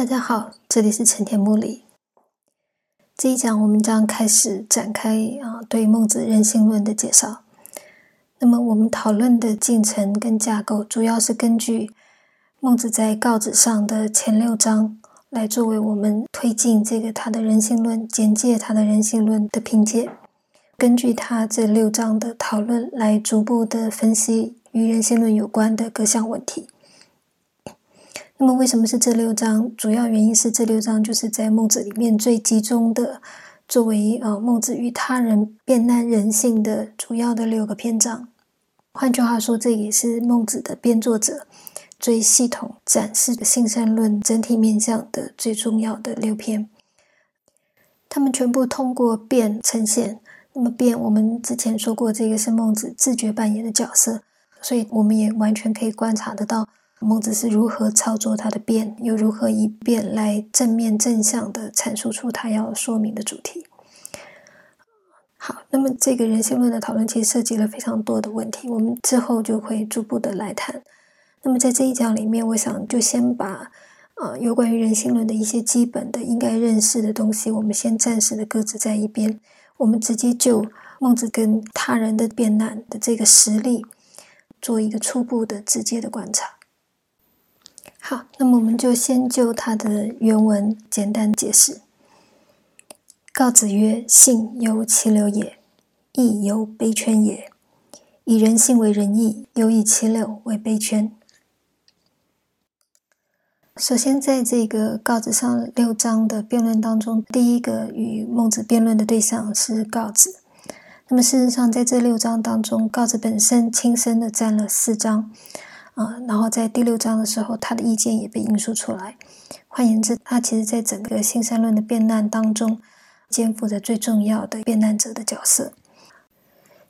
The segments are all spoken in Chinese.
大家好，这里是陈田木里。这一讲我们将开始展开啊对孟子人性论的介绍。那么我们讨论的进程跟架构，主要是根据孟子在告子上的前六章来作为我们推进这个他的人性论简介他的人性论的凭借。根据他这六章的讨论来逐步的分析与人性论有关的各项问题。那么，为什么是这六章？主要原因是这六章就是在孟子里面最集中的，作为呃孟子与他人辩难人性的主要的六个篇章。换句话说，这也是孟子的编作者最系统展示的性善论整体面向的最重要的六篇。他们全部通过辩呈现。那么辩，我们之前说过，这个是孟子自觉扮演的角色，所以我们也完全可以观察得到。孟子是如何操作他的辩，又如何以辩来正面正向的阐述出他要说明的主题？好，那么这个人性论的讨论其实涉及了非常多的问题，我们之后就会逐步的来谈。那么在这一讲里面，我想就先把呃有关于人性论的一些基本的应该认识的东西，我们先暂时的搁置在一边，我们直接就孟子跟他人的辩难的这个实例做一个初步的直接的观察。好，那么我们就先就它的原文简单解释。告子曰：“性犹其流也，义由卑圈也。以人性为仁义，犹以其流为卑圈。”首先，在这个告子上六章的辩论当中，第一个与孟子辩论的对象是告子。那么，事实上，在这六章当中，告子本身亲身的占了四章。啊，然后在第六章的时候，他的意见也被引述出来。换言之，他其实在整个新三论的辩难当中，肩负着最重要的辩难者的角色。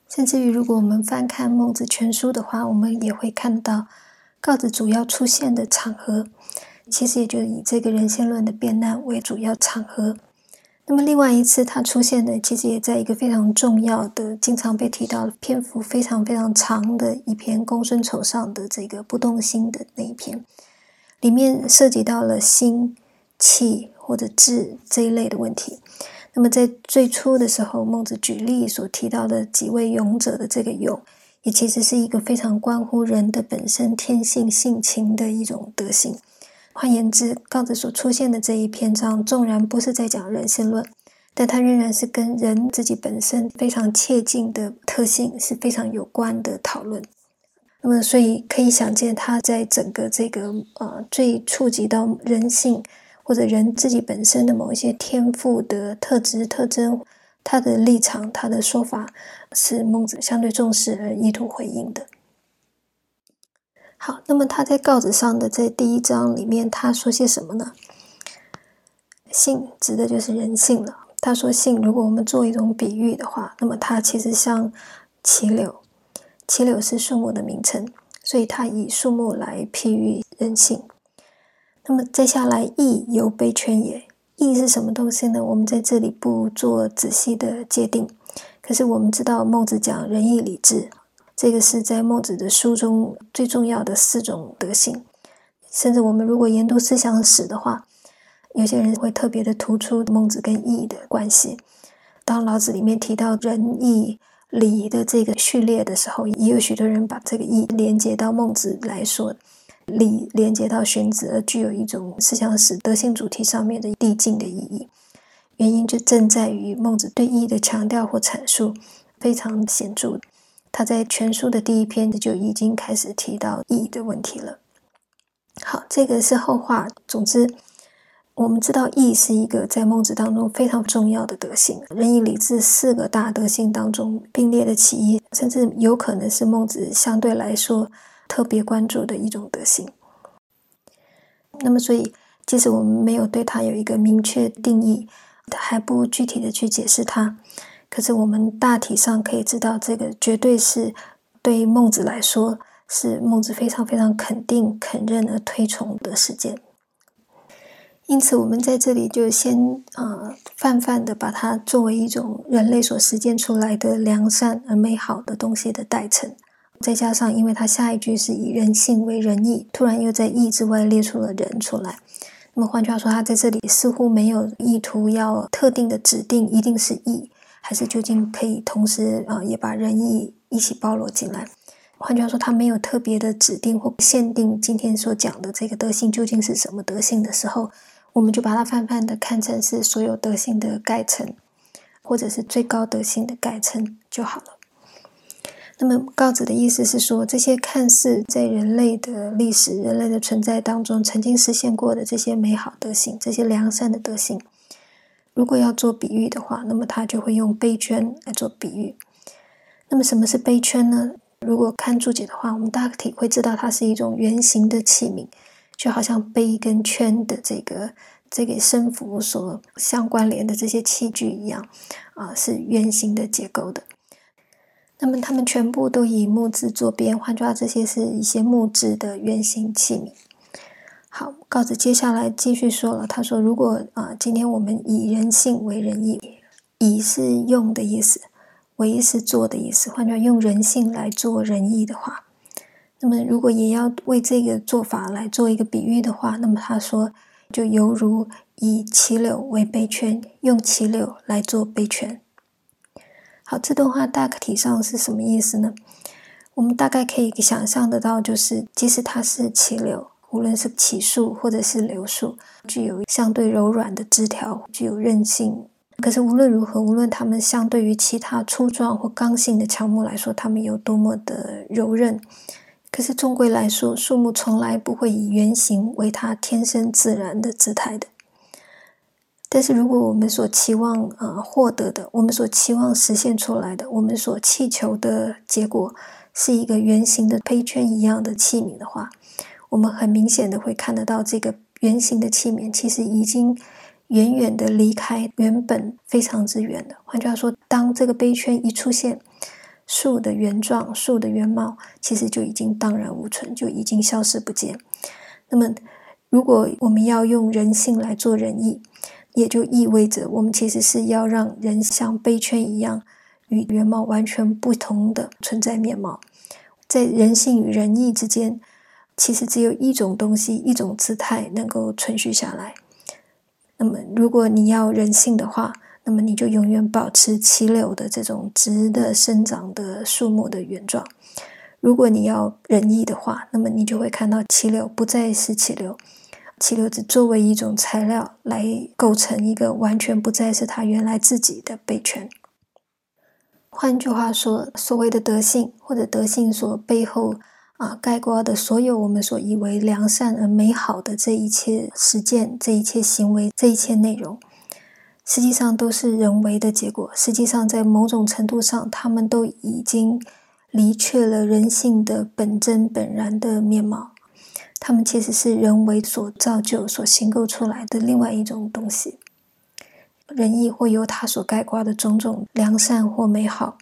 甚至于，如果我们翻看孟子全书的话，我们也会看到告子主要出现的场合，其实也就以这个人性论的辩难为主要场合。那么，另外一次他出现的，其实也在一个非常重要的、经常被提到、篇幅非常非常长的一篇公孙丑上的这个不动心的那一篇，里面涉及到了心、气或者志这一类的问题。那么，在最初的时候，孟子举例所提到的几位勇者的这个勇，也其实是一个非常关乎人的本身天性性情的一种德性。换言之，告子所出现的这一篇章，纵然不是在讲人性论，但它仍然是跟人自己本身非常切近的特性是非常有关的讨论。那么，所以可以想见，他在整个这个呃最触及到人性或者人自己本身的某一些天赋的特质特征，他的立场、他的说法，是孟子相对重视而意图回应的。好，那么他在告子上的这第一章里面，他说些什么呢？性指的就是人性了。他说性，如果我们做一种比喻的话，那么它其实像杞柳，杞柳是树木的名称，所以他以树木来譬喻人性。那么接下来，义由悲圈也，义是什么东西呢？我们在这里不做仔细的界定，可是我们知道孟子讲仁义礼智。这个是在孟子的书中最重要的四种德性，甚至我们如果研读思想史的话，有些人会特别的突出孟子跟义的关系。当老子里面提到仁义礼的这个序列的时候，也有许多人把这个义连接到孟子来说，礼连接到荀子，而具有一种思想史德性主题上面的递进的意义。原因就正在于孟子对义的强调或阐述非常显著。他在全书的第一篇就已经开始提到义的问题了。好，这个是后话。总之，我们知道义是一个在孟子当中非常重要的德性，仁义礼智四个大德性当中并列的其一，甚至有可能是孟子相对来说特别关注的一种德性。那么，所以即使我们没有对它有一个明确定义，还不具体的去解释它。可是我们大体上可以知道，这个绝对是对孟子来说是孟子非常非常肯定、肯认而推崇的事件。因此，我们在这里就先啊泛泛的把它作为一种人类所实践出来的良善而美好的东西的代称。再加上，因为他下一句是以人性为仁义，突然又在义之外列出了人出来，那么换句话说，他在这里似乎没有意图要特定的指定一定是义，还是究竟可以同时啊也把仁义一起包罗进来。换句话说，他没有特别的指定或限定今天所讲的这个德性究竟是什么德性的时候，我们就把它泛泛的看成是所有德性的概称，或者是最高德性的概称就好了。那么告子的意思是说，这些看似在人类的历史、人类的存在当中曾经实现过的这些美好德性、这些良善的德性，如果要做比喻的话，那么他就会用杯圈来做比喻。那么什么是杯圈呢？如果看注解的话，我们大体会知道它是一种圆形的器皿，就好像杯跟圈的这个这个声符所相关联的这些器具一样，啊，是圆形的结构的。那么它们全部都以木质做边，换句话这些是一些木质的圆形器皿。好，告子接下来继续说了，他说：“如果啊，今天我们以人性为仁义，以是用的意思，为是做的意思，换句话用人性来做仁义的话，那么如果也要为这个做法来做一个比喻的话，那么他说就犹如以齐柳为杯圈，用齐柳来做杯圈。”好，这段话大体上是什么意思呢？我们大概可以想象得到，就是即使它是杞柳，无论是起树或者是柳树，具有相对柔软的枝条，具有韧性。可是无论如何，无论它们相对于其他粗壮或刚性的乔木来说，它们有多么的柔韧，可是终归来说，树木从来不会以圆形为它天生自然的姿态的。但是，如果我们所期望啊获得的，我们所期望实现出来的，我们所祈求的结果，是一个圆形的胚圈一样的器皿的话，我们很明显的会看得到，这个圆形的器皿其实已经远远的离开原本非常之远了。换句话说，当这个杯圈一出现，树的原状、树的原貌，其实就已经荡然无存，就已经消失不见。那么，如果我们要用人性来做仁义，也就意味着，我们其实是要让人像杯圈一样，与原貌完全不同的存在面貌。在人性与仁义之间，其实只有一种东西、一种姿态能够存续下来。那么，如果你要人性的话，那么你就永远保持齐柳的这种直的生长的树木的原状；如果你要仁义的话，那么你就会看到齐柳不再是齐柳。气流只作为一种材料来构成一个完全不再是它原来自己的杯圈。换句话说，所谓的德性或者德性所背后啊概括的所有我们所以为良善而美好的这一切实践、这一切行为、这一切内容，实际上都是人为的结果。实际上，在某种程度上，他们都已经离却了人性的本真本然的面貌。他们其实是人为所造就、所形构出来的另外一种东西。仁义或由他所概括的种种良善或美好，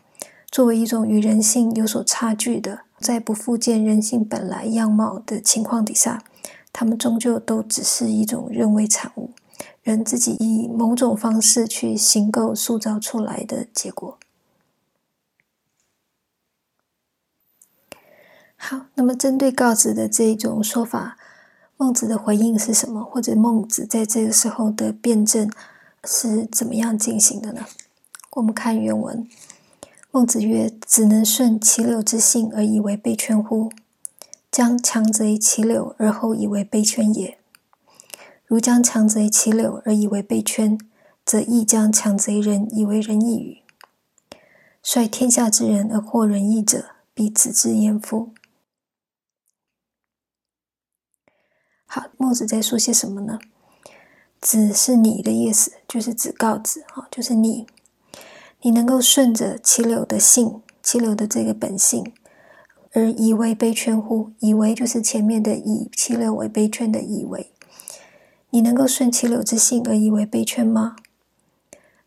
作为一种与人性有所差距的，在不复见人性本来样貌的情况底下，他们终究都只是一种人为产物，人自己以某种方式去形构、塑造出来的结果。好，那么针对告子的这种说法，孟子的回应是什么？或者孟子在这个时候的辩证是怎么样进行的呢？我们看原文，孟子曰：“子能顺其柳之性而以为被圈乎？将强贼其柳而后以为被圈也。如将强贼其柳而以为被圈，则亦将强贼人以为仁义与？率天下之人而获仁义者，必子之焉夫？”好，孟子在说些什么呢？子是你的意思，就是指告子啊，就是你，你能够顺着齐柳的性，齐柳的这个本性，而以为被圈乎？以为就是前面的以齐柳为被圈的以为，你能够顺齐柳之性而以为被圈吗？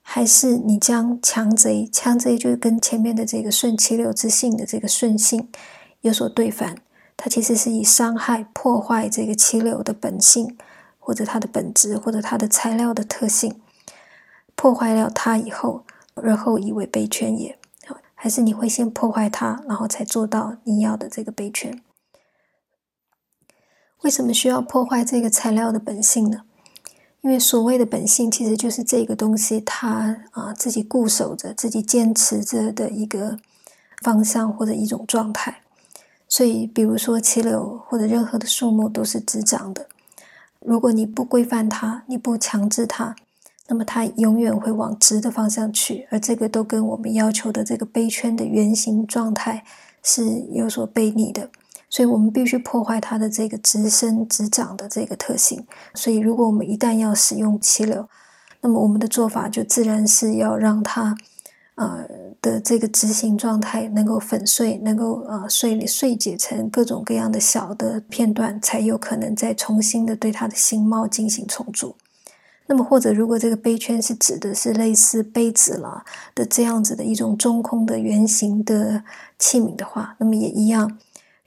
还是你将强贼，强贼就跟前面的这个顺齐柳之性的这个顺性有所对反？它其实是以伤害、破坏这个气流的本性，或者它的本质，或者它的材料的特性，破坏了它以后，而后以为悲圈也。还是你会先破坏它，然后才做到你要的这个悲圈？为什么需要破坏这个材料的本性呢？因为所谓的本性，其实就是这个东西它啊自己固守着、自己坚持着的一个方向或者一种状态。所以，比如说气流或者任何的树木都是直长的。如果你不规范它，你不强制它，那么它永远会往直的方向去。而这个都跟我们要求的这个杯圈的圆形状态是有所背逆的。所以我们必须破坏它的这个直伸直长的这个特性。所以，如果我们一旦要使用气流，那么我们的做法就自然是要让它，呃的这个执行状态能够粉碎，能够呃碎碎解成各种各样的小的片段，才有可能再重新的对它的形貌进行重组。那么，或者如果这个杯圈是指的是类似杯子了的这样子的一种中空的圆形的器皿的话，那么也一样。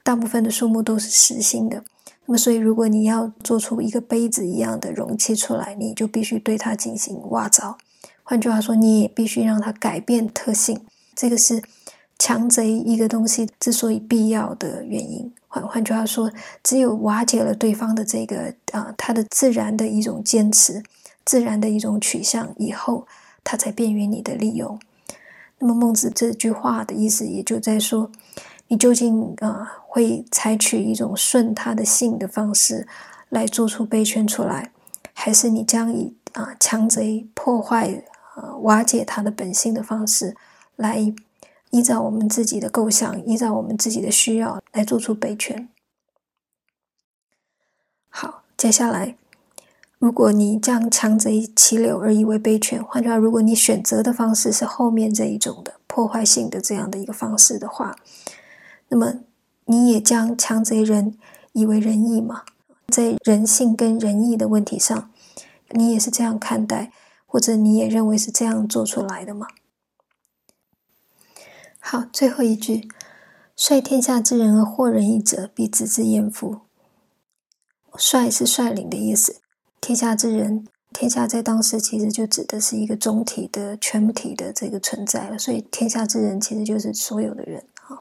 大部分的树木都是实心的，那么所以如果你要做出一个杯子一样的容器出来，你就必须对它进行挖凿。换句话说，你也必须让它改变特性。这个是强贼一个东西之所以必要的原因。换换句话说，只有瓦解了对方的这个啊，它的自然的一种坚持，自然的一种取向以后，它才便于你的利用。那么孟子这句话的意思也就在说。你究竟啊会采取一种顺他的性的方式来做出杯圈出来，还是你将以啊强贼破坏啊瓦解他的本性的方式来依照我们自己的构想，依照我们自己的需要来做出杯圈？好，接下来，如果你将强贼其流而以为杯圈，换句话，如果你选择的方式是后面这一种的破坏性的这样的一个方式的话。那么，你也将强贼人以为仁义吗？在人性跟仁义的问题上，你也是这样看待，或者你也认为是这样做出来的吗？好，最后一句：率天下之人而获仁义者，必子之焉夫。率是率领的意思，天下之人，天下在当时其实就指的是一个总体的全体的这个存在了，所以天下之人其实就是所有的人啊。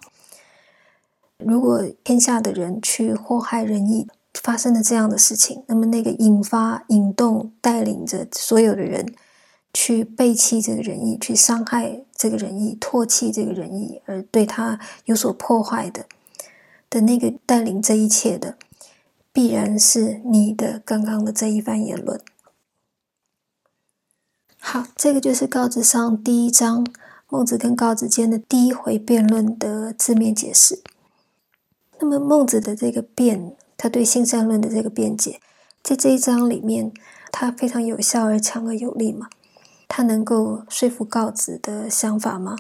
如果天下的人去祸害仁义，发生了这样的事情，那么那个引发、引动、带领着所有的人去背弃这个仁义，去伤害这个仁义、唾弃这个仁义，而对他有所破坏的的那个带领这一切的，必然是你的刚刚的这一番言论。好，这个就是告子上第一章孟子跟告子间的第一回辩论的字面解释。那么孟子的这个辩，他对性善论的这个辩解，在这一章里面，他非常有效而强而有力嘛？他能够说服告子的想法吗？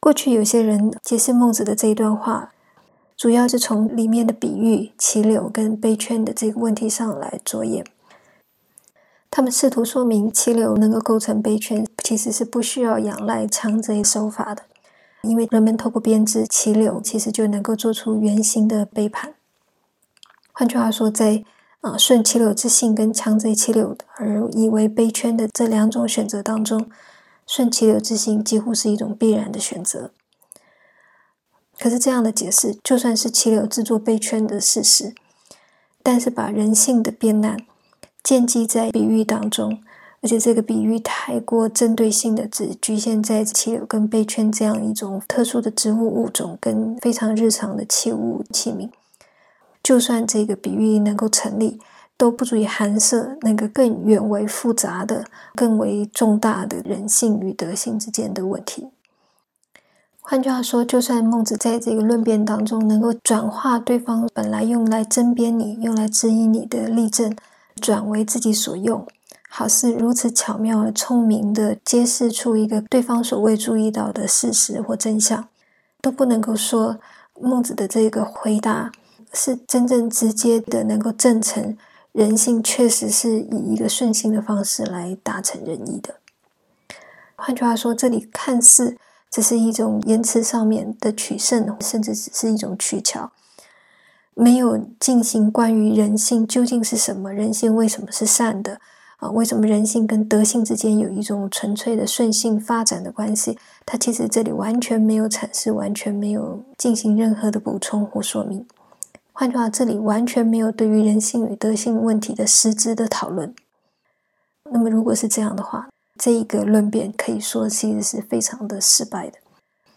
过去有些人解释孟子的这一段话，主要是从里面的比喻齐柳跟杯圈的这个问题上来着眼。他们试图说明齐柳能够构成杯圈，其实是不需要仰赖强贼手法的。因为人们透过编织齐柳，其实就能够做出圆形的杯盘。换句话说，在啊顺齐柳之性跟强贼齐柳而以为杯圈的这两种选择当中，顺齐柳之性几乎是一种必然的选择。可是这样的解释，就算是齐柳制作杯圈的事实，但是把人性的变难建基在比喻当中。而且这个比喻太过针对性的，只局限在气流跟杯圈这样一种特殊的植物物种跟非常日常的器物器皿。就算这个比喻能够成立，都不足以含摄那个更远为复杂的、更为重大的人性与德性之间的问题。换句话说，就算孟子在这个论辩当中能够转化对方本来用来争辩你、用来质疑你的例证，转为自己所用。好似如此巧妙而聪明的揭示出一个对方所未注意到的事实或真相，都不能够说孟子的这个回答是真正直接的，能够证成人性确实是以一个顺性的方式来达成仁义的。换句话说，这里看似只是一种言辞上面的取胜，甚至只是一种取巧，没有进行关于人性究竟是什么，人性为什么是善的。啊，为什么人性跟德性之间有一种纯粹的顺性发展的关系？它其实这里完全没有阐释，完全没有进行任何的补充或说明。换句话，这里完全没有对于人性与德性问题的实质的讨论。那么，如果是这样的话，这一个论辩可以说其实是非常的失败的。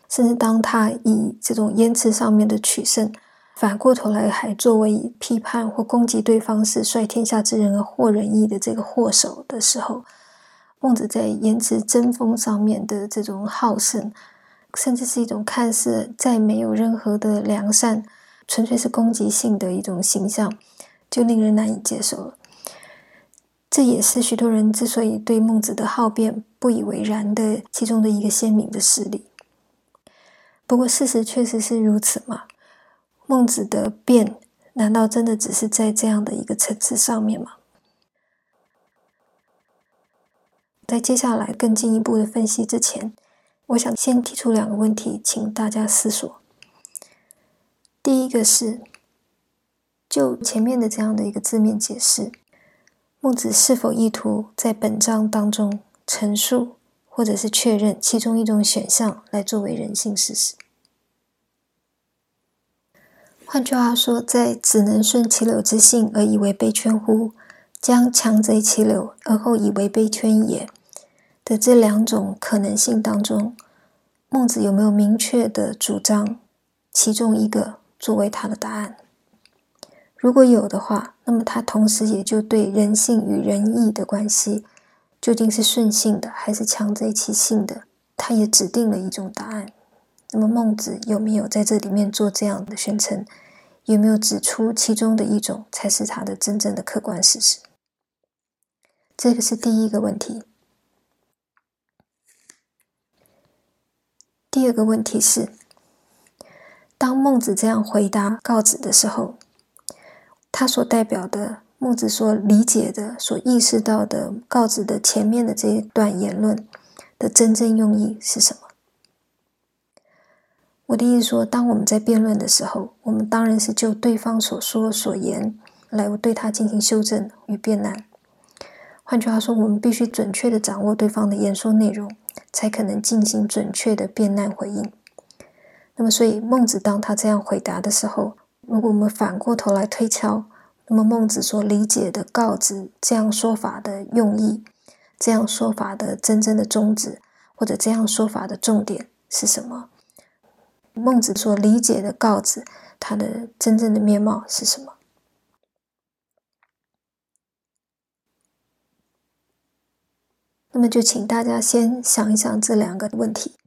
甚至当他以这种言辞上面的取胜，反过头来还作为批判或攻击对方是率天下之人而获仁义的这个祸首的时候，孟子在言辞争锋上面的这种好胜，甚至是一种看似再没有任何的良善。纯粹是攻击性的一种形象，就令人难以接受了。这也是许多人之所以对孟子的好辩不以为然的其中的一个鲜明的事例。不过，事实确实是如此吗？孟子的辩难道真的只是在这样的一个层次上面吗？在接下来更进一步的分析之前，我想先提出两个问题，请大家思索。第一个是，就前面的这样的一个字面解释，孟子是否意图在本章当中陈述或者是确认其中一种选项来作为人性事实？换句话说，在只能顺其流之性而以为被圈乎，将强贼其流而后以为被圈也的这两种可能性当中，孟子有没有明确的主张其中一个？作为他的答案，如果有的话，那么他同时也就对人性与仁义的关系究竟是顺性的还是强贼其性的，他也指定了一种答案。那么孟子有没有在这里面做这样的宣称？有没有指出其中的一种才是他的真正的客观事实？这个是第一个问题。第二个问题是。当孟子这样回答告子的时候，他所代表的孟子所理解的、所意识到的告子的前面的这一段言论的真正用意是什么？我的意思说，当我们在辩论的时候，我们当然是就对方所说所言来对他进行修正与辩难。换句话说，我们必须准确的掌握对方的言说内容，才可能进行准确的辩难回应。那么，所以孟子当他这样回答的时候，如果我们反过头来推敲，那么孟子所理解的告子这样说法的用意，这样说法的真正的宗旨，或者这样说法的重点是什么？孟子所理解的告子，他的真正的面貌是什么？那么，就请大家先想一想这两个问题。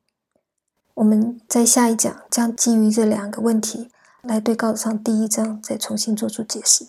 我们在下一讲将基于这两个问题来对稿子上第一章再重新做出解释。